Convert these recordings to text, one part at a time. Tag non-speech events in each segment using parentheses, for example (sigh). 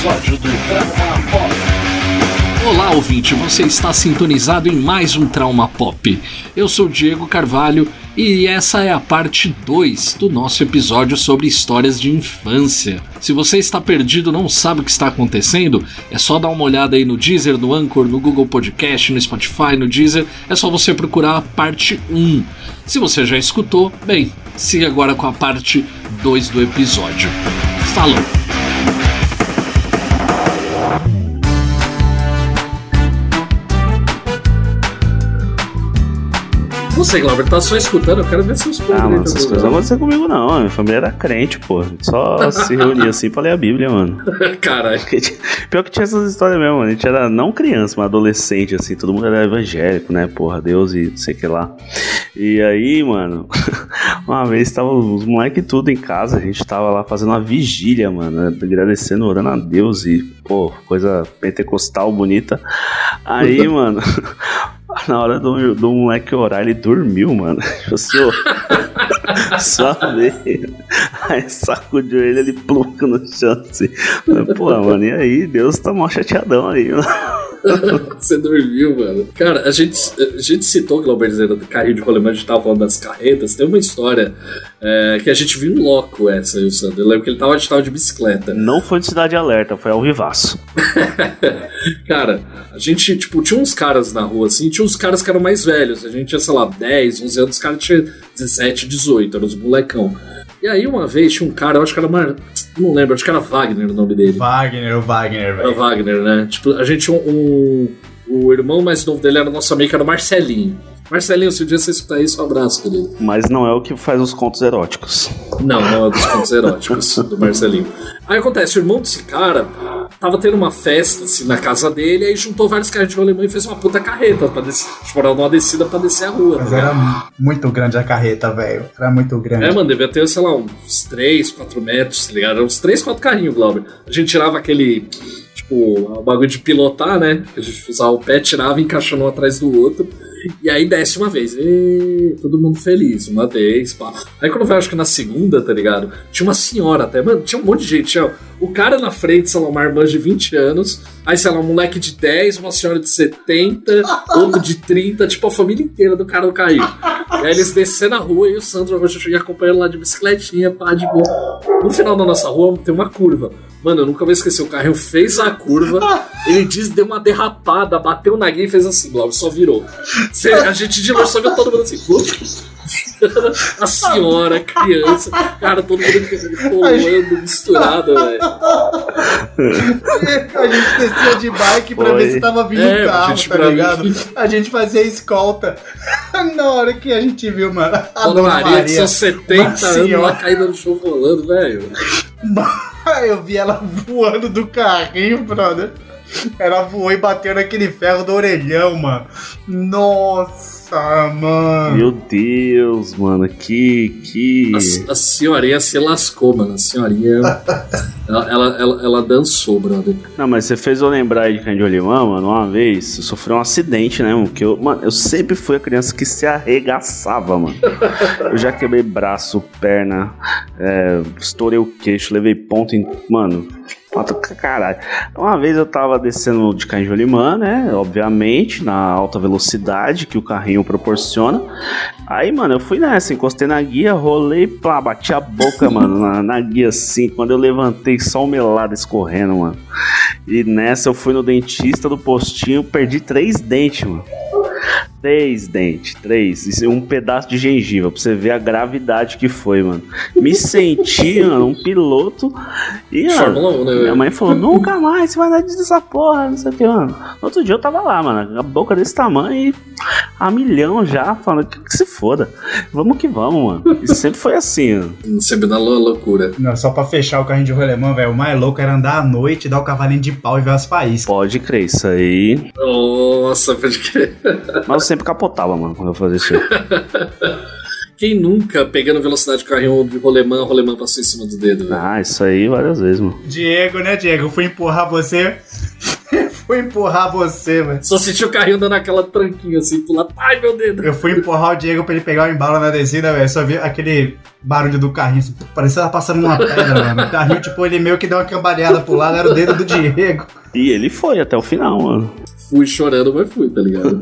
episódio do Trauma Pop. Olá, ouvinte, você está sintonizado em mais um Trauma Pop. Eu sou Diego Carvalho e essa é a parte 2 do nosso episódio sobre histórias de infância. Se você está perdido não sabe o que está acontecendo, é só dar uma olhada aí no Deezer, no Anchor, no Google Podcast, no Spotify, no Deezer, é só você procurar a parte 1. Se você já escutou, bem, siga agora com a parte 2 do episódio. Falou! Você, Glauber, tá só escutando, eu quero ver seus podres. Ah, mano, essas coisas não acontecem comigo não. Minha família era crente, pô. Só (laughs) se reunia assim pra ler a Bíblia, mano. (laughs) Caralho. Pior que tinha essas histórias mesmo, mano. A gente era não criança, mas adolescente, assim. Todo mundo era evangélico, né? Porra, Deus e não sei o que lá. E aí, mano, (laughs) uma vez tava os moleques tudo em casa. A gente tava lá fazendo uma vigília, mano. Agradecendo, orando a Deus e, pô, coisa pentecostal bonita. Aí, mano. Na hora do, do moleque orar, ele dormiu, mano. (laughs) Eu sou. (laughs) Só veio. Aí sacudiu ele, ele pluca no chão assim. Pô, mano, e aí? Deus tá mó chateadão aí, mano. (laughs) Você dormiu, mano. Cara, a gente, a gente citou, Glauber, do carrinho de rolemã, a gente tava falando das carretas. Tem uma história é, que a gente viu em loco essa, eu, Sandro. Eu lembro que ele tava, a gente tava de bicicleta. Não foi de Cidade Alerta, foi ao Vivaço. (laughs) cara, a gente, tipo, tinha uns caras na rua, assim, tinha uns caras que eram mais velhos. A gente tinha, sei lá, 10, 11 anos, os caras tinham 17, 18, eram os molecão. E aí, uma vez, tinha um cara, eu acho que era Mar... Não lembro, acho que era Wagner o nome dele. Wagner, o Wagner, velho. Era Wagner, né? Tipo, a gente tinha um, um. O irmão mais novo dele era nosso amigo, que era o Marcelinho. Marcelinho, se um dia você escutar isso, um abraço, querido. Mas não é o que faz os contos eróticos. Não, não é dos contos eróticos (laughs) do Marcelinho. Aí acontece, o irmão desse cara tava tendo uma festa assim, na casa dele, aí juntou vários caras de rolemã e fez uma puta carreta pra descer, tipo, era uma descida pra descer a rua. Mas tá era muito grande a carreta, velho. Era muito grande. É, mano, devia ter, sei lá, uns 3, 4 metros, tá ligado? Era uns 3, 4 carrinhos, Glauber. A gente tirava aquele, tipo, o bagulho de pilotar, né? A gente usava o pé, tirava e encaixando um atrás do outro. E aí desce uma vez. E todo mundo feliz, uma vez, pá. Aí quando vai, acho que na segunda, tá ligado? Tinha uma senhora até, mano, tinha um monte de gente. Tinha o cara na frente, sei lá, uma irmã de 20 anos. Aí, sei lá, um moleque de 10, uma senhora de 70, (laughs) outro de 30, tipo a família inteira do cara do carrinho. E aí eles descendo na rua e o Sandro eu cheguei acompanhando lá de bicicletinha, pá, de boa. No final da nossa rua tem uma curva. Mano, eu nunca vou esquecer. O carrinho fez a curva, ele disse, deu uma derrapada, bateu na guia e fez assim, Glauber, só virou. A gente de longe só viu todo mundo assim. (laughs) a senhora, a criança, cara, todo mundo pulando, misturado, velho. (laughs) A gente descia de bike pra Foi. ver se tava vindo É, o carro, gente tá ligado? A gente fazia escolta. (laughs) Na hora que a gente viu, mano, a Dona Maria, de seus 70 uma anos senhora. lá caída no chão rolando, velho. Eu vi ela voando do carrinho, brother. Ela voou e bateu naquele ferro do orelhão, mano. Nossa, mano. Meu Deus, mano, que. que... A, a senhorinha se lascou, mano. A senhorinha. (laughs) ela, ela, ela, ela dançou, brother. Não, mas você fez eu lembrar aí de Candy Olimã, mano. Uma vez eu sofri um acidente, né, mano? Que eu, mano, eu sempre fui a criança que se arregaçava, mano. Eu já quebrei braço, perna, é, estourei o queixo, levei ponto em. Mano. Mata caralho. Uma vez eu tava descendo de Canjolimã, né? Obviamente, na alta velocidade que o carrinho proporciona. Aí, mano, eu fui nessa, encostei na guia, rolei, pá, bati a boca, mano, na, na guia assim. Quando eu levantei, só o melado escorrendo, mano. E nessa eu fui no dentista do postinho, perdi três dentes, mano. Três dentes, três. Isso é um pedaço de gengiva, pra você ver a gravidade que foi, mano. Me senti, (laughs) mano, um piloto. E, mano, Fórmula 1, né, minha mãe falou, (laughs) nunca mais você vai dar dessa porra, não sei o que, mano. No outro dia eu tava lá, mano, a boca desse tamanho e a milhão já, falando que, que se foda. Vamos que vamos, mano. (laughs) E sempre foi assim, mano. Sempre na lou- loucura. Não, só pra fechar o carrinho de rolemã, velho. O mais louco era andar à noite, dar o cavalinho de pau e ver as faíscas. Pode crer, isso aí. Nossa, pode crer. (laughs) Mas eu sempre capotava, mano, quando eu fazia isso aí. (laughs) Quem nunca pegando velocidade de carrinho de rolemã, rolemã passou em cima do dedo, velho? Ah, isso aí várias vezes, mano. Diego, né, Diego? Eu fui empurrar você. Fui empurrar você, velho. Só senti o carrinho dando aquela tranquinha assim, pular. Ai, meu dedo. Eu fui empurrar o Diego pra ele pegar o embalo na descida, velho. Só vi aquele barulho do carrinho, assim, parecia que tava passando uma pedra, mano. O carrinho, tipo, ele meio que deu uma cambaleada pro lado, era o dedo do Diego. E ele foi até o final, mano. Fui chorando, mas fui, tá ligado?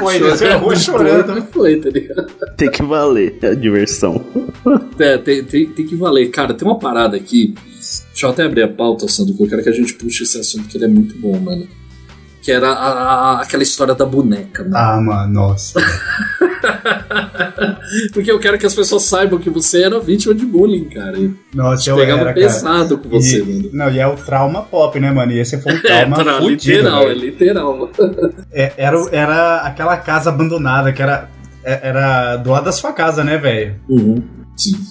Foi, desceu a rua chorando. mas foi, tá ligado? Tem que valer a diversão. É, tem, tem, tem que valer. Cara, tem uma parada aqui. Deixa eu até abrir a pauta, Sandro, que eu quero que a gente puxe esse assunto, que ele é muito bom, mano. Que era a- a- aquela história da boneca, mano. Ah, mano, nossa. (laughs) Porque eu quero que as pessoas saibam que você era vítima de bullying, cara. E Nossa, eu pegava era, cara. pesado com você, E- mano. Não, e é o trauma pop, né, mano? E esse foi um (laughs) É, trauma tra- fudido, literal, é literal. (laughs) É, era, era aquela casa abandonada, que era, é- era do lado da sua casa, né, velho? Uhum.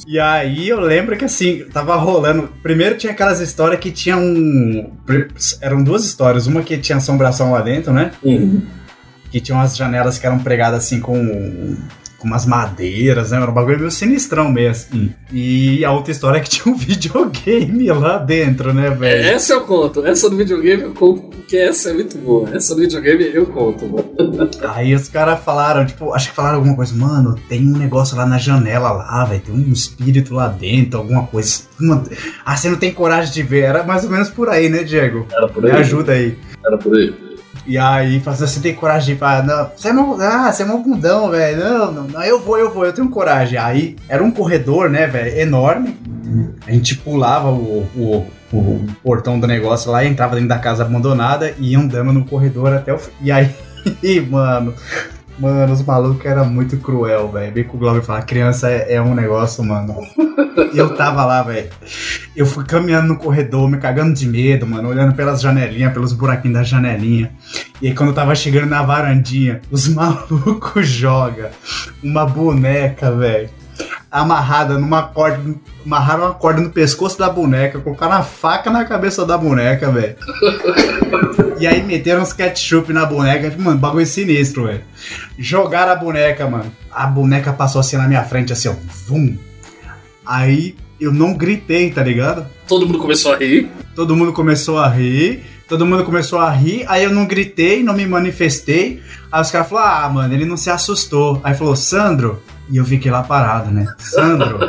E aí eu lembro que assim, tava rolando. Primeiro tinha aquelas histórias que tinha um. Eram duas histórias. Uma que tinha assombração lá dentro, né? Uhum. Que tinha umas janelas que eram pregadas assim com. Com umas madeiras, né? Era um bagulho meio sinistrão mesmo. assim. E a outra história é que (laughs) tinha um videogame lá dentro, né, velho? Essa eu conto. Essa do videogame eu conto, porque essa é muito boa. Essa do videogame eu conto, mano. (laughs) Aí os caras falaram, tipo, acho que falaram alguma coisa, mano, tem um negócio lá na janela lá, velho, tem um espírito lá dentro, alguma coisa. Uma- Ah, você não tem coragem de ver. Era mais ou menos por aí, né, Diego? Era por Me aí. ajuda aí. Era por aí. E aí, fala assim, você tem coragem de pra. Não, você é meu. Ah, você é meu bundão, velho. Não, não, não, eu vou, eu vou, eu tenho coragem. Aí era um corredor, né, velho, enorme. A gente pulava o, o, o portão do negócio lá, entrava dentro da casa abandonada e ia andando no corredor até o. E aí, (laughs) mano. Mano, os malucos eram muito cruel, velho. Bem que o Glauber fala, criança é, é um negócio, mano. E eu tava lá, velho. Eu fui caminhando no corredor, me cagando de medo, mano, olhando pelas janelinhas, pelos buraquinhos da janelinha. E aí, quando eu tava chegando na varandinha, os (laughs) malucos jogam uma boneca, velho. Amarrada numa corda. Amarraram uma corda no pescoço da boneca, colocaram a faca na cabeça da boneca, velho. E aí meteram uns ketchup na boneca, tipo, mano, bagulho sinistro, velho. Jogaram a boneca, mano. A boneca passou assim na minha frente, assim, ó. Vum. Aí eu não gritei, tá ligado? Todo mundo começou a rir. Todo mundo começou a rir. Todo mundo começou a rir. Aí eu não gritei, não me manifestei. Aí os caras falaram, ah, mano, ele não se assustou. Aí falou, Sandro. E eu fiquei lá parado, né? Sandro.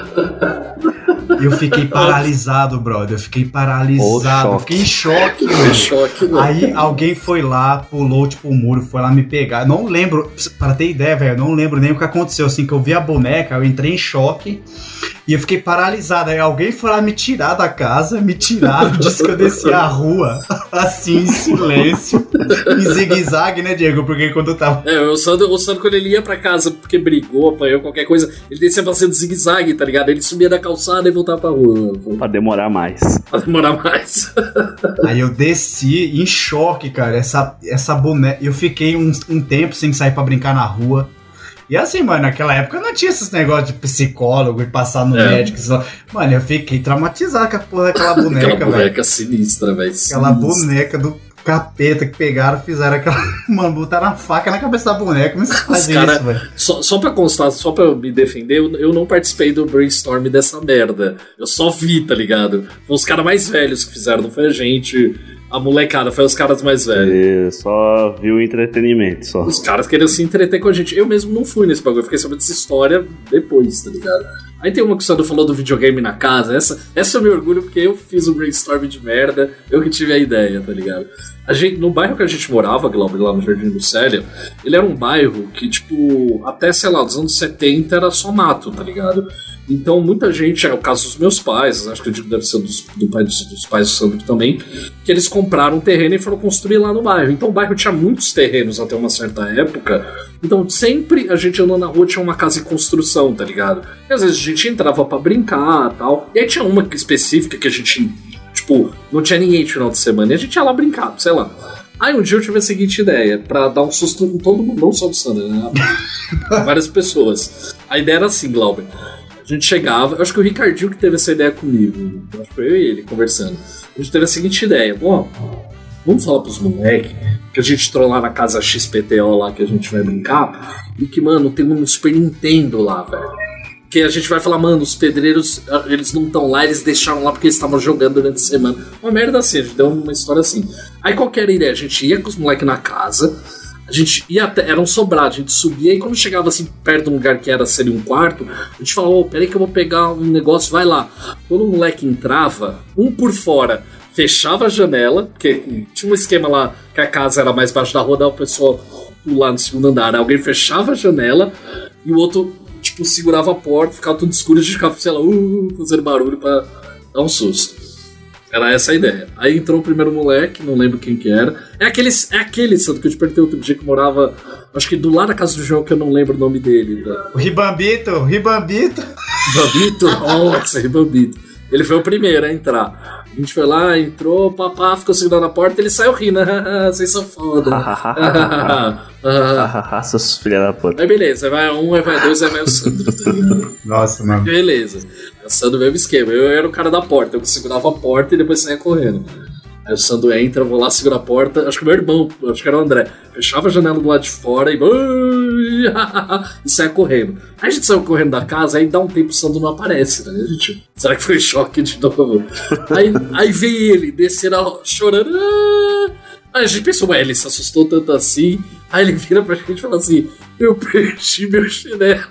E eu fiquei paralisado, brother. Eu fiquei paralisado. Eu fiquei em choque, Que mano. choque, não. Aí alguém foi lá, pulou tipo o muro, foi lá me pegar. Não lembro, para ter ideia, velho, eu não lembro nem o que aconteceu. Assim, que eu vi a boneca, eu entrei em choque e eu fiquei paralisado. Aí alguém foi lá me tirar da casa, me tiraram, disse que eu desci a rua, (laughs) assim, em silêncio, em zigue-zague, né, Diego? Porque quando eu tava. É, o Sandro, o Sandro, quando ele ia pra casa porque brigou, apanhou qualquer coisa, ele descia fazendo zigue-zague, tá ligado? Ele subia da calçada e voltava pra rua. Pra demorar mais. Pra demorar mais. (laughs) Aí eu desci em choque, cara. Essa, essa boneca. Eu fiquei um, um tempo sem sair pra brincar na rua. E assim, mano, naquela época não tinha esses negócios de psicólogo e passar no É. médico. Só... Mano, eu fiquei traumatizado com a porra daquela (laughs) boneca, Aquela velho. boneca sinistra, velho. Aquela boneca do capeta que pegaram, fizeram aquela. (laughs) Mano, botaram a faca na cabeça da boneca. Como vocês fazem cara- isso, velho? Só, só pra constar, só pra me defender, eu, eu não participei do brainstorm dessa merda. Eu só vi, tá ligado? Foi os caras mais velhos que fizeram, não foi a gente. A molecada, foi os caras mais velhos. Ele só viu entretenimento, só. Os caras queriam se entreter com a gente. Eu mesmo não fui nesse bagulho, fiquei sabendo dessa história depois, tá ligado? Aí tem uma que o Sandro falou do videogame na casa. Essa, essa eu me orgulho porque eu fiz o brainstorm de merda, eu que tive a ideia, tá ligado? A gente, no bairro que a gente morava, Glauber, lá no Jardim do Célia, ele era um bairro que, tipo, até, sei lá, dos anos 70 era só mato, tá ligado? Então muita gente, é o caso dos meus pais, acho que eu digo deve ser dos, do pai dos, dos pais do Sandro também, que eles compraram um terreno e foram construir lá no bairro. Então o bairro tinha muitos terrenos até uma certa época. Então sempre a gente andando na rua tinha uma casa em construção, tá ligado? E às vezes a gente entrava pra brincar tal. E aí tinha uma específica que a gente, tipo, não tinha ninguém de final de semana e a gente ia lá brincar, sei lá. Aí um dia eu tive a seguinte ideia, pra dar um susto em todo mundo, não só do Sandro, né? (laughs) Várias pessoas. A ideia era assim, Glauber. A gente chegava, eu acho que o Ricardinho que teve essa ideia comigo. Acho que foi eu e ele conversando. A gente teve a seguinte ideia: bom, vamos falar pros moleques que a gente lá na casa XPTO lá que a gente vai brincar. E que, mano, tem um Super Nintendo lá, velho. Que a gente vai falar, mano, os pedreiros, ah, eles não estão lá, eles deixaram lá porque eles estavam jogando durante a semana. Uma merda assim, a gente deu uma história assim. Aí qual que era a ideia? A gente ia com os moleques na casa, a gente ia até, era um sobrado, a gente subia e quando chegava assim perto do lugar que era seria um quarto, a gente falava, ô, peraí que eu vou pegar um negócio, vai lá. Quando o moleque entrava, um por fora, fechava a janela, porque tinha um esquema lá que a casa era mais baixo da rua, dava o pessoal pular no segundo andar. Alguém fechava a janela e o outro, tipo, segurava a porta, ficava tudo escuro e a gente ficava, sei lá, uh, fazendo barulho pra dar um susto. Era essa a ideia. Aí entrou o primeiro moleque, não lembro quem que era. É aquele, é aquele santo que eu te perguntei outro dia que morava, acho que do lado da casa do João, que eu não lembro o nome dele. Da... O Ribambito, Ribambito. Ribambito? (laughs) Nossa, Ribambito. Ele foi o primeiro a entrar. A gente foi lá, entrou, papá, ficou segurando a porta ele saiu rindo. (laughs) Vocês são foda. (laughs) Seus filha da puta. Aí beleza, aí vai um, aí vai dois, aí vai o Sandro. (laughs) Nossa, mano. beleza. O Sandro mesmo esquema. Eu era o cara da porta, eu segurava a porta e depois saía correndo. Aí o Sandro entra, eu vou lá, segura a porta. Acho que meu irmão, acho que era o André, fechava a janela do lado de fora e. (laughs) e saia correndo. Aí a gente saiu correndo da casa, aí dá um tempo o Sandro não aparece, né? A gente, será que foi choque de novo? aí, aí vem ele, descendo, a- chorando. Aí a gente pensou, ué, ele se assustou tanto assim. Aí ele vira pra gente e fala assim: Eu perdi meu chinelo.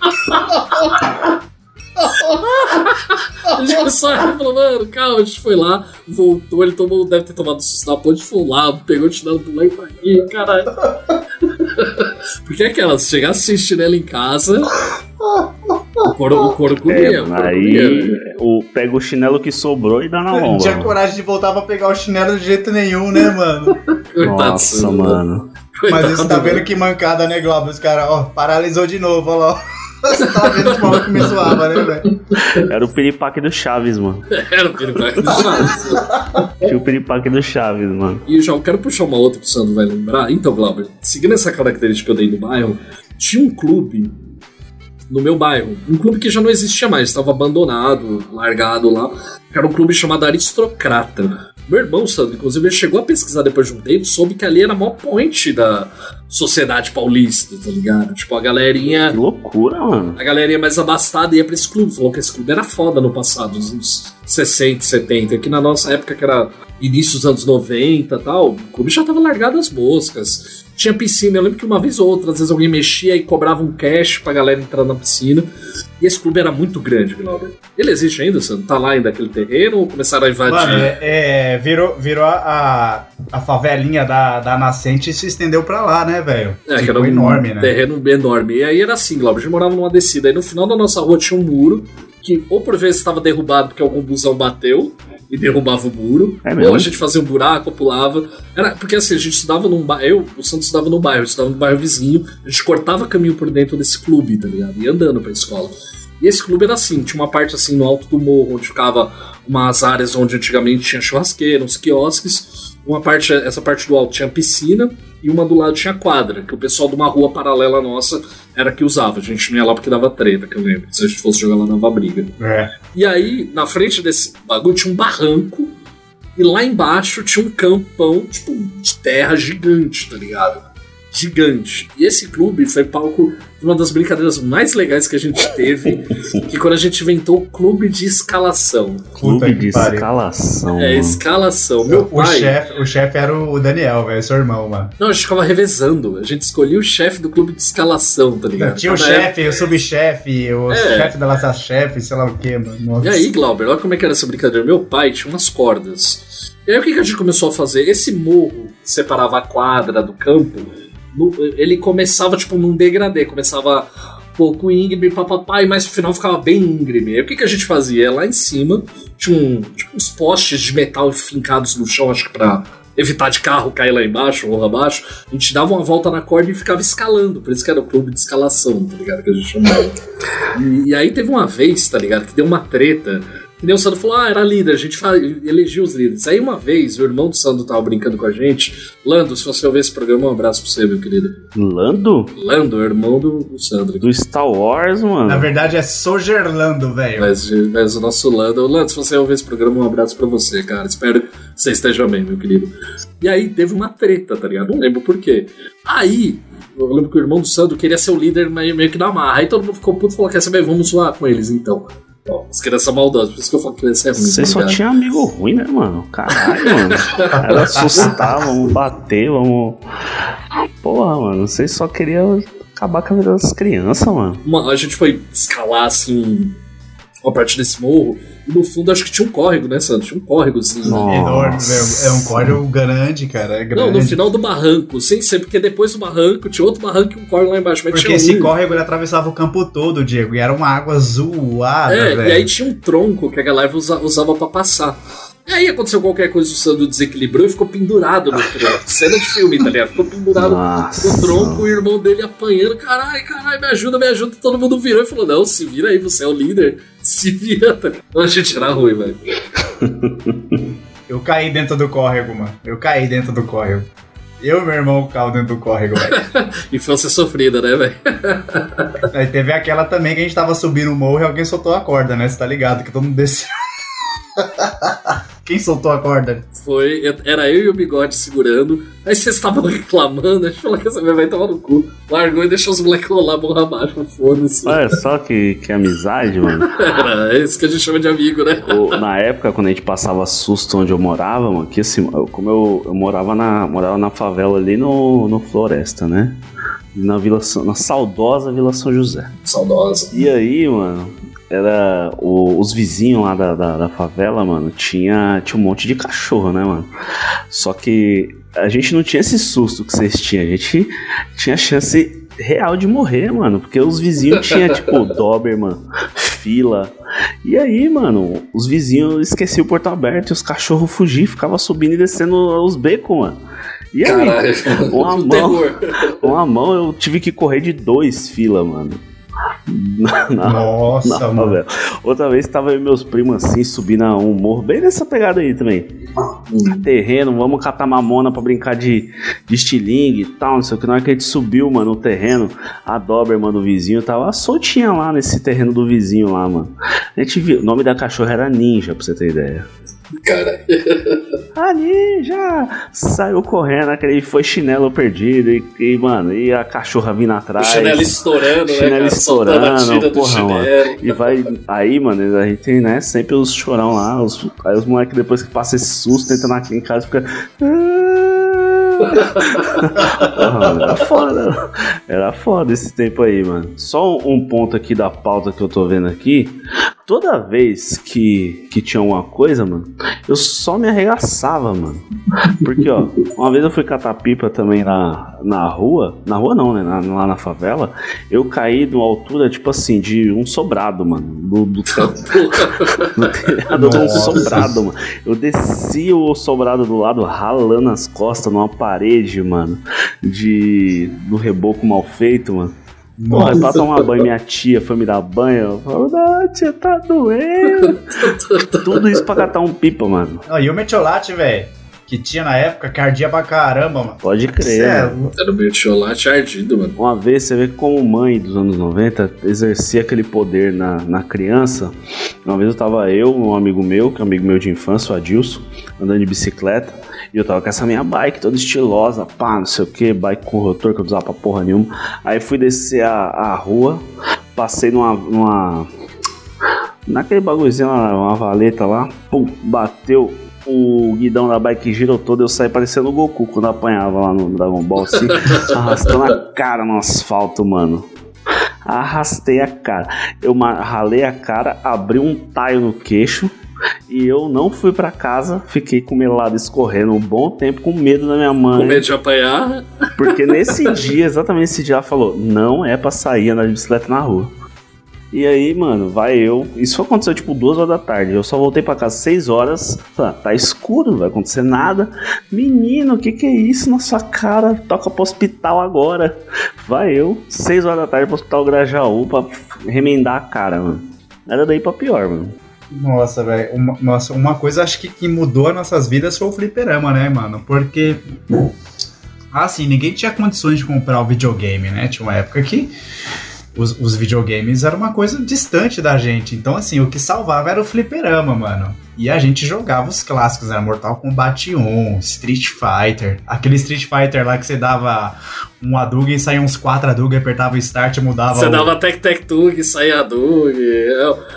(laughs) A gente começou a falou, mano, calma, a gente foi lá, voltou, ele tomou, deve ter tomado susto na ponte, foi lá, pegou o chinelo do lá e foi aqui, caralho. (laughs) Porque é aquela, se chegasse sem chinelo em casa, o couro, o couro comia. É, o couro aí né? o, pega o chinelo que sobrou e dá na Não lomba. tinha coragem de voltar pra pegar o chinelo de jeito nenhum, né, mano? (laughs) Coitado, Nossa, Sandro. mano. Coitado, Mas você tá vendo que mancada, né, Globo? Os caras, ó, paralisou de novo, ó lá. Você tá vendo os malucos que me suava, né, velho? Era o piripaque do Chaves, mano. (laughs) Era o piripaque do Chaves. Tinha o piripaque do Chaves, mano. E eu já quero puxar uma outra que o Sandro vai lembrar. Então, Glauber, seguindo essa característica que eu dei do bairro, tinha um clube no meu bairro. Um clube que já não existia mais, estava abandonado, largado lá. Era um clube chamado Aristocrata. Meu irmão, Sandro, inclusive, ele chegou a pesquisar depois de um tempo, soube que ali era a maior point da sociedade paulista, tá ligado? Tipo, a galerinha Que loucura, mano. a galerinha mais abastada ia pra esse clube. Falou que esse clube era foda no passado, nos anos 60, 70. Aqui na nossa época, que era início dos anos 90 e tal, o clube já tava largado as moscas. Tinha piscina, eu lembro que uma vez ou outra, às vezes alguém mexia e cobrava um cash pra galera entrar na piscina. E esse clube era muito grande, Glauber. Ele existe ainda, você não tá lá ainda aquele terreno ou começaram a invadir? Mano, é, é, virou, virou a, a favelinha da, da nascente e se estendeu pra lá, né, velho? É, que Ficou era um enorme, né? terreno enorme. E aí era assim, Glauber, a gente morava numa descida. Aí no final da nossa rua tinha um muro, que ou por vezes estava derrubado porque algum busão bateu e derrubava o muro, É ou a gente fazia um buraco, pulava. Era, porque assim, a gente estudava num bairro, eu, o Santos estudava no bairro, eu estudava no bairro vizinho, a gente cortava caminho por dentro desse clube, tá ligado? E andando pra escola. E esse clube era assim, tinha uma parte assim no alto do morro, onde ficava umas áreas onde antigamente tinha churrasqueira, uns quiosques. Uma parte, essa parte do alto tinha piscina e uma do lado tinha quadra, que o pessoal de uma rua paralela nossa era que usava. A gente não ia lá porque dava treta, que eu lembro. Se a gente fosse jogar lá dava briga. É. E aí, na frente desse bagulho tinha um barranco e lá embaixo tinha um campão, tipo, de terra gigante, tá ligado? Gigante. E esse clube foi palco de uma das brincadeiras mais legais que a gente teve, (laughs) que quando a gente inventou o clube de escalação. Clube de pariu. escalação. É, escalação. Meu O pai. chefe o chefe era o Daniel, velho, seu irmão, mano. Não, a gente ficava revezando. A gente escolhia o chefe do clube de escalação, tá ligado? Tinha o Cada época- chefe, o subchefe, o É. chefe da nossa chefe, sei lá o que, mano. Nossa. E aí, Glauber, olha como é que era essa brincadeira. Meu pai tinha umas cordas. E aí o que, que a gente começou a fazer? Esse morro que separava a quadra do campo, ele começava tipo num degradê, começava pouco íngreme, papapá, mas no final ficava bem íngreme. Aí o que, que a gente fazia? Lá em cima tinha um, tipo, uns postes de metal fincados no chão, acho que pra evitar de carro cair lá embaixo, ou abaixo. A gente dava uma volta na corda e ficava escalando. Por isso que era o clube de escalação, tá ligado? Que a gente chamava. E, e aí teve uma vez, tá ligado? Que deu uma treta. Que nem o Sandro falou, ah, era líder, a gente elegia os líderes. Aí uma vez, o irmão do Sandro tava brincando com a gente. Lando, se você ouvir esse programa, um abraço pra você, meu querido. Lando? Lando, o irmão do, do Sandro. Do Star Wars, mano. Na verdade é Sogerlando, velho. Mas, mas o nosso Lando. Lando, se você ouvir esse programa, um abraço pra você, cara. Espero que você esteja bem, meu querido. E aí teve uma treta, tá ligado? Não lembro por quê. Aí, Eu lembro que o irmão do Sandro queria ser o líder meio, meio que da marra. Aí todo mundo ficou puto e falou: quer saber? Vamos zoar com eles então. Ó, as crianças maldosas, por isso que eu falo que criança é ruim. Você tá só ligado? tinha amigo ruim, né, mano? Caralho, mano. (laughs) Era assustar, vamos bater, vamos. Porra, mano. Vocês só queriam acabar com a vida das crianças, mano. Uma- a gente foi escalar assim uma parte desse morro e no fundo acho que tinha um córrego, né, Sandro? Tinha um córregozinho. Nossa. Enorme, velho. É um código grande, cara. É grande. Não, no final do barranco, sem ser, porque depois do barranco tinha outro barranco e um córrego lá embaixo. Mas Porque tinha esse um, córrego ele atravessava o campo todo, Diego. E era uma água zoada, É, velho. e aí tinha um tronco que a galera usa- usava pra passar. E aí aconteceu qualquer coisa, o Sandro desequilibrou e ficou pendurado no tronco. (laughs) Cena de filme, tá ligado? Ficou pendurado Nossa. no tronco, o irmão dele apanhando. Caralho, caralho, me ajuda, me ajuda. Todo mundo virou e falou: Não, se vira aí, você é o líder. Se vira. A gente era ruim, velho. (laughs) Eu caí dentro do córrego, mano. Eu caí dentro do córrego. Eu e meu irmão caímos dentro do córrego, velho. (laughs) Infância sofrida, né, velho? Aí teve aquela também que a gente tava subindo o morro e alguém soltou a corda, né? Você tá ligado? Que todo mundo desceu. Quem soltou a corda? Foi, era eu e o bigode segurando. Aí vocês estavam (laughs) reclamando, a gente falou que essa minha vai tomar no cu. Largou e deixou os moleques rolar morra abaixo, foda-se. Olha só que, que amizade, mano. (laughs) Era, é isso que a gente chama de amigo, né? O- na época, quando a gente passava susto onde eu morava, mano, que assim, eu- como eu, eu morava, na, morava na favela ali no, no Floresta, né? Na, Vila, São- na saudosa Vila São José. Saudosa. E aí, mano, era. o- os vizinhos lá da, da, da favela, mano, tinha, tinha um monte de cachorro, né, mano? Só que a gente não tinha esse susto que vocês tinham. A gente tinha chance real de morrer, mano. Porque os vizinhos tinham, (laughs) tipo, Doberman, fila. E aí, mano, os vizinhos esqueciam o portão aberto e os cachorros fugiam, ficavam subindo e descendo os becos, mano. E aí, Caralho, uma (laughs) mão. terror. com a mão eu tive que correr de dois fila, mano. (laughs) Na, na, Nossa, na mano. Outra vez tava eu e meus primos assim, subindo a um morro, bem nessa pegada aí também. Terreno, vamos catar mamona pra brincar de, de estilingue e tal, não sei o que. Na hora que a gente subiu, mano, o terreno, a Doberman do vizinho tava soltinha lá nesse terreno do vizinho lá, mano. A gente viu, o nome da cachorra era Ninja, pra você ter ideia. Cara, (laughs) A ninja! Saiu correndo, aquele foi chinelo perdido e, e, mano, e a cachorra vindo o atrás. chinelo estourando, né? Chinelo? Soltando a estourando, porra, mano. chinelo. E vai. Aí, mano, a gente tem, né, sempre os chorão lá. Os, aí os moleques, depois que passa esse susto, entra na, em casa e fica. (laughs) Mano, era foda. Era foda esse tempo aí, mano. Só um ponto aqui da pauta que eu tô vendo aqui. Toda vez que, que tinha alguma coisa, mano, eu só me arregaçava, mano. Porque, ó, uma vez eu fui catar pipa também na, na rua. Na rua não, né? Na- lá na favela. Eu caí de uma altura, tipo assim, de um sobrado, mano. Do, do, (laughs) do telhado de um sobrado, mano. Eu desci o sobrado do lado, ralando as costas numa parede, mano. De. do reboco mal feito, mano. Porra, pra tomar banho, minha tia foi me dar banho. Eu falo, não, tia, tá doendo. (laughs) Tudo isso pra catar um pipa, mano. Ó, e o metiolate, velho, que tinha na época, que ardia pra caramba, mano. Pode crer. É mano. Era o meu chocolate ardido, mano. Uma vez você vê que como mãe dos anos 90 exercia aquele poder na, na criança. Uma vez eu tava eu, um amigo meu, que é um amigo meu de infância, o Adilson, andando de bicicleta. E eu tava com essa minha bike toda estilosa, pá, não sei o que, bike com rotor que eu usava pra porra nenhuma. Aí fui descer a, a rua, passei numa. numa naquele bagulhozinho lá, uma valeta lá, pum, bateu o guidão da bike girou todo, eu saí parecendo o Goku quando apanhava lá no Dragon Ball, assim, (laughs) arrastando a cara no asfalto, mano. Arrastei a cara. Eu ralei a cara, abri um taio no queixo e eu não fui pra casa. Fiquei com o meu lado escorrendo um bom tempo com medo da minha Com mãe. medo de apanhar. (laughs) Porque nesse dia, exatamente esse dia, ela falou: não é pra sair andar de bicicleta na rua. E aí, mano, vai eu. Isso aconteceu tipo duas horas da tarde. Eu só voltei pra casa seis horas. Falei, ah, tá escuro, não vai acontecer nada. Menino, o que que é isso na sua cara? Toca pro hospital agora. Vai eu, seis horas da tarde pro hospital Grajaú pra remendar a cara, mano. Era daí pra pior, mano. Nossa, velho. Uma, nossa, uma coisa acho que, que mudou as nossas vidas foi o fliperama, né, mano? Porque. Assim, ninguém tinha condições de comprar o videogame, né? Tinha uma época que os, os videogames era uma coisa distante da gente. Então, assim, o que salvava era o fliperama, mano. E a gente jogava os clássicos, era Mortal Kombat 1, Street Fighter. Aquele Street Fighter lá que você dava um Hadouken, saía uns quatro Hadouken, apertava o start e mudava Você o... dava tec-tec-tug, saía Dug.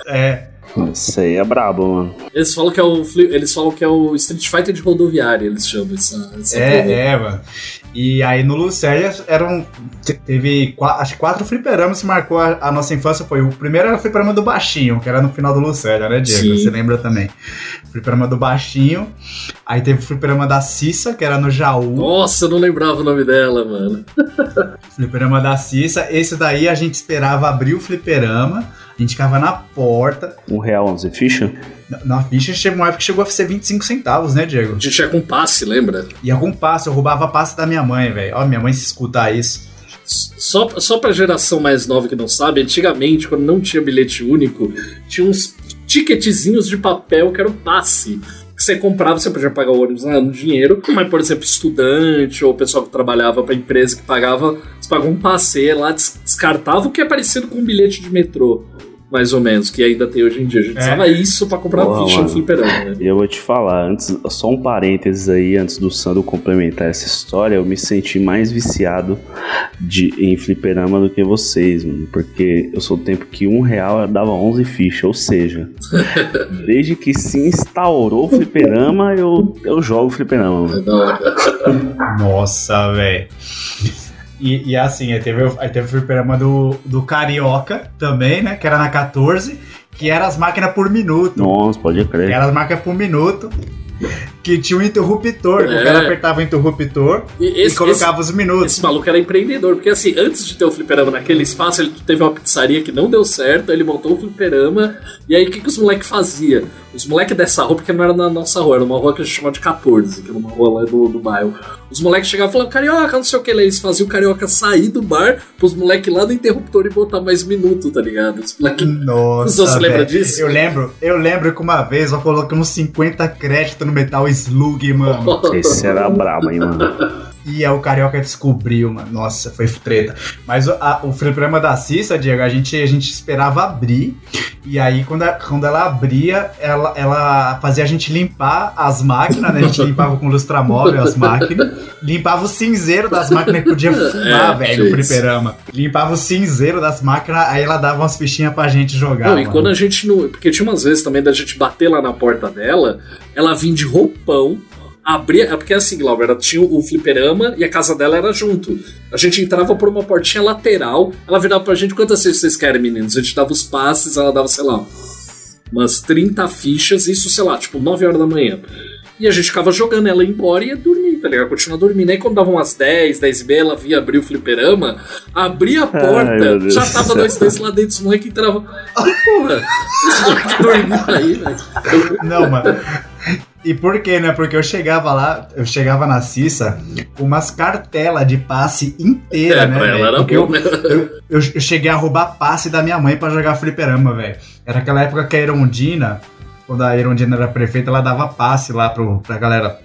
É, Isso aí é brabo, mano. Eles falam que é o, eles falam que é o Street Fighter de rodoviária, eles chamam essa, essa é, é, mano. E aí no Lucélia eram. te- Teve acho que quatro fliperamas que marcou a, a nossa infância. Foi o primeiro era o fliperama do Baixinho, que era no final do Lucélia, né, Diego? Sim. Você lembra também? Fliperama do Baixinho. Aí teve o fliperama da Cissa, que era no Jaú. Nossa, eu não lembrava o nome dela, mano. (laughs) Fliperama da Cissa. Esse daí a gente esperava abrir o fliperama. A gente ficava na porta. Um real, 11 ficha? Na, na ficha chegou uma época que chegou a ser 25 centavos, né, Diego? A gente ia com passe, lembra? Ia com passe, eu roubava passe da minha mãe, velho. Ó, minha mãe se escutar isso. Só, só pra geração mais nova que não sabe, antigamente, quando não tinha bilhete único, tinha uns ticketzinhos de papel que era o passe. Você comprava, você podia pagar o ônibus ah, no dinheiro, mas, por exemplo, estudante ou pessoal que trabalhava pra empresa que pagava, você pagava um passe lá, des- descartava o que é parecido com um bilhete de metrô, mais ou menos, que ainda tem hoje em dia. A gente É. usava isso pra comprar Porra, ficha no mano. fliperama, né? E eu vou te falar, antes, só um parênteses aí, antes do Sandro complementar essa história, eu me senti mais viciado de, em fliperama do que vocês, mano. Porque eu sou do tempo que um real dava 11 fichas, ou seja, (laughs) desde que se instaurou o fliperama, eu, eu jogo fliperama, mano. É. Nossa, velho. E, e assim, aí teve, o- aí teve o fliperama do, do Carioca também, né? Que era na 14, que era as máquinas por minuto. Nossa, pode Que crer. era as máquinas por minuto. Que tinha um interruptor, É. o cara apertava o interruptor E e, esse, colocava os minutos. Esse maluco era empreendedor, porque assim, antes de ter o fliperama naquele espaço, ele teve uma pizzaria que não deu certo, ele montou o fliperama, e aí o que, que os moleques faziam? Os moleques dessa rua, porque não era na nossa rua, era uma rua que a gente chamava de 14, que era uma rua lá do, do bairro. Os moleques chegavam e falavam, carioca, não sei o que, eles faziam o carioca sair do bar pros moleques lá do interruptor e botar mais minuto, tá ligado? Os moleques. Nossa, Você lembra disso? Eu lembro, eu lembro que uma vez eu coloquei uns 50 créditos no Metal Slug, mano. Esse era brabo, hein, mano. E aí o Carioca descobriu, mano. Nossa, foi treta. Mas o, a, o fliperama da Cissa, Diego, a gente, a gente esperava abrir. E aí, quando, a- quando ela abria, ela, ela fazia a gente limpar as máquinas, né? A gente limpava com lustramóvel as máquinas. Limpava o cinzeiro das máquinas que podia (laughs) fumar, É, velho, isso. fliperama. Limpava o cinzeiro das máquinas, aí ela dava umas fichinhas pra gente jogar. Não, e mano. quando a gente não. Porque tinha umas vezes também da gente bater lá na porta dela, ela vinha de roupão, abria. é Porque assim, Glauber, ela tinha o fliperama e a casa dela era junto. A gente entrava por uma portinha lateral, ela virava pra gente quantas vezes vocês querem, meninos? A gente dava os passes, ela dava, sei lá, umas 30 fichas, isso, sei lá, tipo 9 horas da manhã. E a gente ficava jogando ela ia embora e ia dormir, tá ligado? Continuar dormindo. Aí quando dava umas 10, 10 e meia, ela vinha abrir o fliperama, abria a porta, Deus já tava dois, dois lá dentro, os moleques entravam. Ah, porra! (laughs) (laughs) Os moleques dormiam aí, velho. Não, mano. E por quê, né? Porque eu chegava lá, eu chegava na Cissa com umas cartelas de passe inteira, É, né? pra ela era Porque bom, eu, né? eu, eu, eu cheguei a roubar passe da minha mãe pra jogar fliperama, velho. Era aquela época que a Erondina, quando a Erondina era prefeita, ela dava passe lá pro, pra galera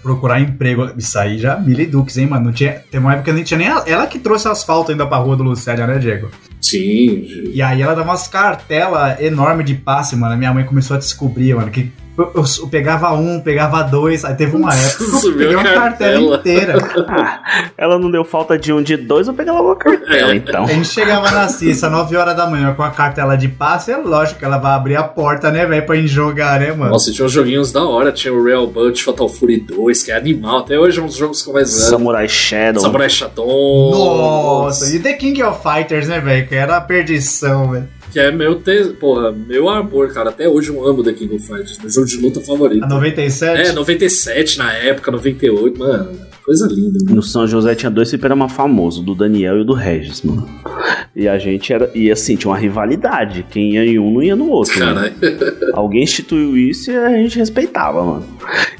procurar emprego. Isso aí já milidux, hein, mano? Não tinha, tem uma época que nem tinha nem. a- Ela que trouxe asfalto ainda pra rua do Lucélia, né, Diego? Sim. E aí ela dava umas cartelas enormes de passe, mano. Minha mãe começou a descobrir, mano, que eu, eu- eu pegava um, pegava dois, aí teve uma (laughs) época que eu peguei uma cartela inteira. Ah, ela não deu falta de um de dois, eu peguei logo a cartela, É. então. A gente chegava na Cissa, 9 horas da manhã, com a cartela de passe, é lógico que ela vai abrir a porta, né, velho, pra gente jogar, né, mano? Nossa, tinha uns joguinhos da hora. Tinha o Real Bunch, Fatal Fury 2, que é animal. Até hoje é um dos jogos que eu mais amo. Samurai Shadow. Samurai Shodown. Nossa, e The King of Fighters, né, velho, que era a perdição, velho. Que é meu, te... Porra, meu amor, cara. Até hoje eu amo The King of Fighters. Meu jogo de luta favorito. A 97? É, 97 na época, 98, mano. Coisa linda, mano. No São José tinha dois fliperama famosos, do Daniel e do Regis, mano. E a gente era. E assim, tinha uma rivalidade. Quem ia em um não ia no outro. né? (laughs) Alguém instituiu isso e a gente respeitava, mano.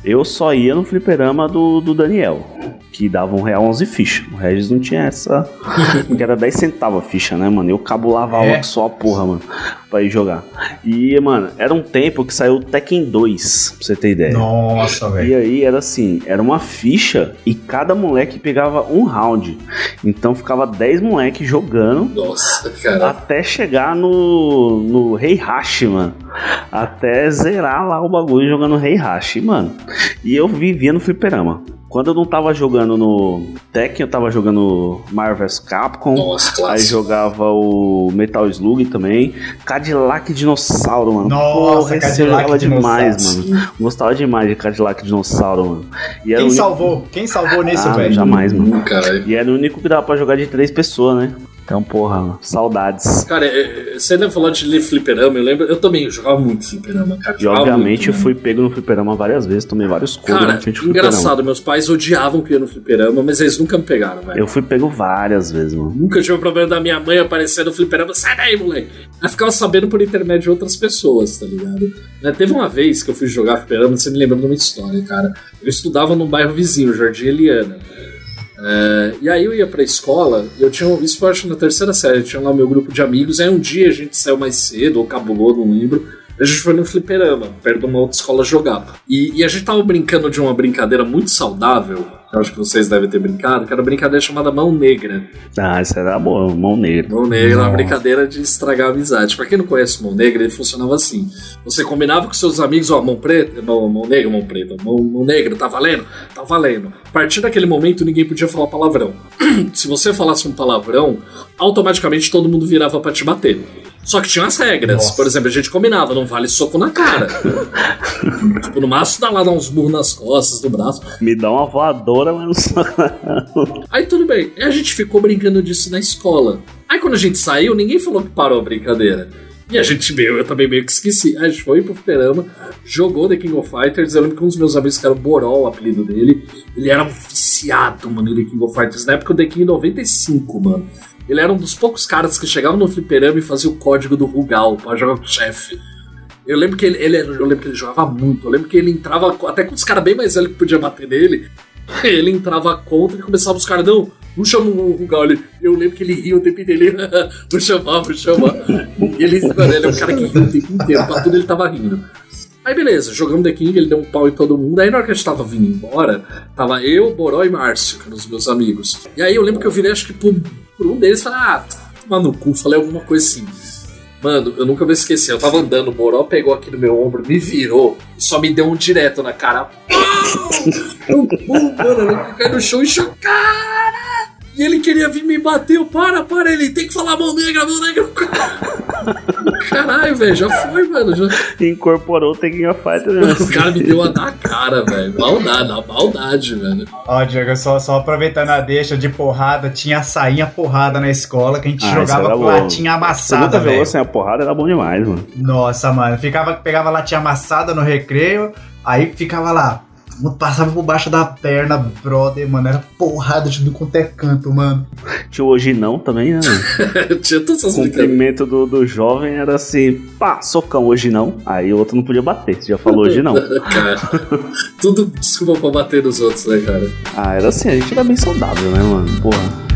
Eu só ia no fliperama do, do Daniel. que dava um real 11 fichas. O Regis não tinha essa, (laughs) que era 10 centavos a ficha, né, mano? Eu cabulava É. aula só a porra, mano, pra ir jogar. E, mano, era um tempo que saiu o Tekken 2, pra você ter ideia. Nossa, velho. E aí era assim, era uma ficha e cada moleque pegava um round. Então ficava 10 moleques jogando Nossa, cara. até chegar no, no Rei Hash, mano. Até zerar lá o bagulho jogando Rei Hash, mano. E eu vivia no fliperama. Quando eu não tava jogando no Tekken, eu tava jogando Marvel vs Capcom. Nossa, Aí jogava o Metal Slug também. Cadillac Dinossauro, mano. Nossa, eu Cadillac demais, mano. Gostava demais de Cadillac Dinossauro, mano. E Quem único- salvou? Quem salvou nisso, Ah, velho? jamais, mano. Hum, Cara, E era o único que dava pra jogar de três pessoas, né? Então, porra, saudades. cara é, é, você lembra falar de fliperama? Eu lembro, eu também jogava muito fliperama, cara. E obviamente muito, eu fui pego no fliperama várias vezes, tomei vários coros Cara, frente do engraçado, meus pais odiavam que eu ia no fliperama, mas eles nunca me pegaram, velho. Eu fui pego várias vezes, mano. Nunca tive o problema da minha mãe aparecer no fliperama, sai daí, moleque. Ela ficava sabendo por intermédio de outras pessoas, tá ligado? Né, Teve uma vez que eu fui jogar fliperama, você me lembra de uma história, cara. Eu estudava num bairro vizinho, Jardim Eliana. É, e aí eu ia pra escola, eu tinha. Isso foi acho na terceira série, eu tinha lá meu grupo de amigos. Aí um dia a gente saiu mais cedo, ou cabulou, não lembro. A gente foi no fliperama, perto de uma outra escola jogar. E, e a gente tava brincando de uma brincadeira muito saudável, eu acho que vocês devem ter brincado, que era uma brincadeira chamada Mão Negra. Ah, essa era boa, mão negra. Mão Negra é uma brincadeira de estragar a amizade. Pra quem não conhece Mão Negra, ele funcionava assim. Você combinava com seus amigos, ó, mão preta, mão, mão negra, mão preta, mão, mão negra, tá valendo? Tá valendo. A partir daquele momento, ninguém podia falar palavrão. (clears throat) Se você falasse um palavrão, automaticamente todo mundo virava pra te bater. Só que tinha as regras. Nossa. Por exemplo, a gente combinava, não vale soco na cara. (laughs) tipo, no máximo dá lá dar uns burros nas costas, no braço. Me dá uma voadora, mas (laughs) não. Aí tudo bem. A gente ficou brincando disso na escola. Aí quando a gente saiu, ninguém falou que parou a brincadeira. E a gente meio, eu também meio que esqueci. A gente foi pro fliperama, jogou The King of Fighters. Eu lembro que um dos meus amigos, que era o Borol, o apelido dele, ele era um viciado, mano, em The King of Fighters. Na época o The King 95, mano. Ele era um dos poucos caras que chegavam no fliperama e fazia o código do Rugal pra jogar com o chefe. Eu lembro que ele, ele- eu lembro que ele jogava muito. Eu lembro que ele entrava até com os caras bem mais velhos que podia bater nele. (laughs) Ele entrava contra e começava os caras, não, não chama o Rugal. Eu lembro que ele ria o tempo inteiro. Ele, (laughs) vou chamar, vou chamar. E ele, mano, ele é um cara que ria o tempo inteiro. Pra tudo ele tava rindo. Aí beleza, jogamos The King, ele deu um pau em todo mundo. Aí na hora que a gente tava vindo embora, tava eu, Boró e Márcio, que eram os meus amigos. E aí eu lembro que eu virei, acho que por, por um deles, falei, ah, toma no cu, falei alguma coisa assim. Mano, eu nunca vou esquecer. Eu tava andando, o Boró pegou aqui no meu ombro, me virou só me deu um direto na cara. Pum, (laughs) pum, mano, eu caí no chão e. E ele queria vir me bater. Eu, para, para, ele tem que falar mão negra, mão negra. Caralho, velho, já foi, mano. Já... Incorporou o Tekken Fighter. né? (laughs) O cara me deu uma na cara, velho. Maldade, na maldade, velho. Ó, Diego, só, só aproveitando a deixa de porrada, tinha a sainha porrada na escola que a gente Ah, jogava com bom. latinha amassada, jogou velho. sem a porrada, era bom demais, mano. Nossa, mano, ficava, pegava latinha amassada no recreio, aí ficava lá, passava por baixo da perna, brother, mano, era porrada de tudo quanto é canto, mano. Tinha o hoje não também, né? mano? (laughs) Tinha todas essas O cumprimento do, do jovem era assim, pá, socão, hoje não. Aí o outro não podia bater, você já falou hoje não. (laughs) Cara, tudo desculpa pra bater nos outros, né, cara? Ah, era assim, a gente era bem saudável, né, mano? Porra.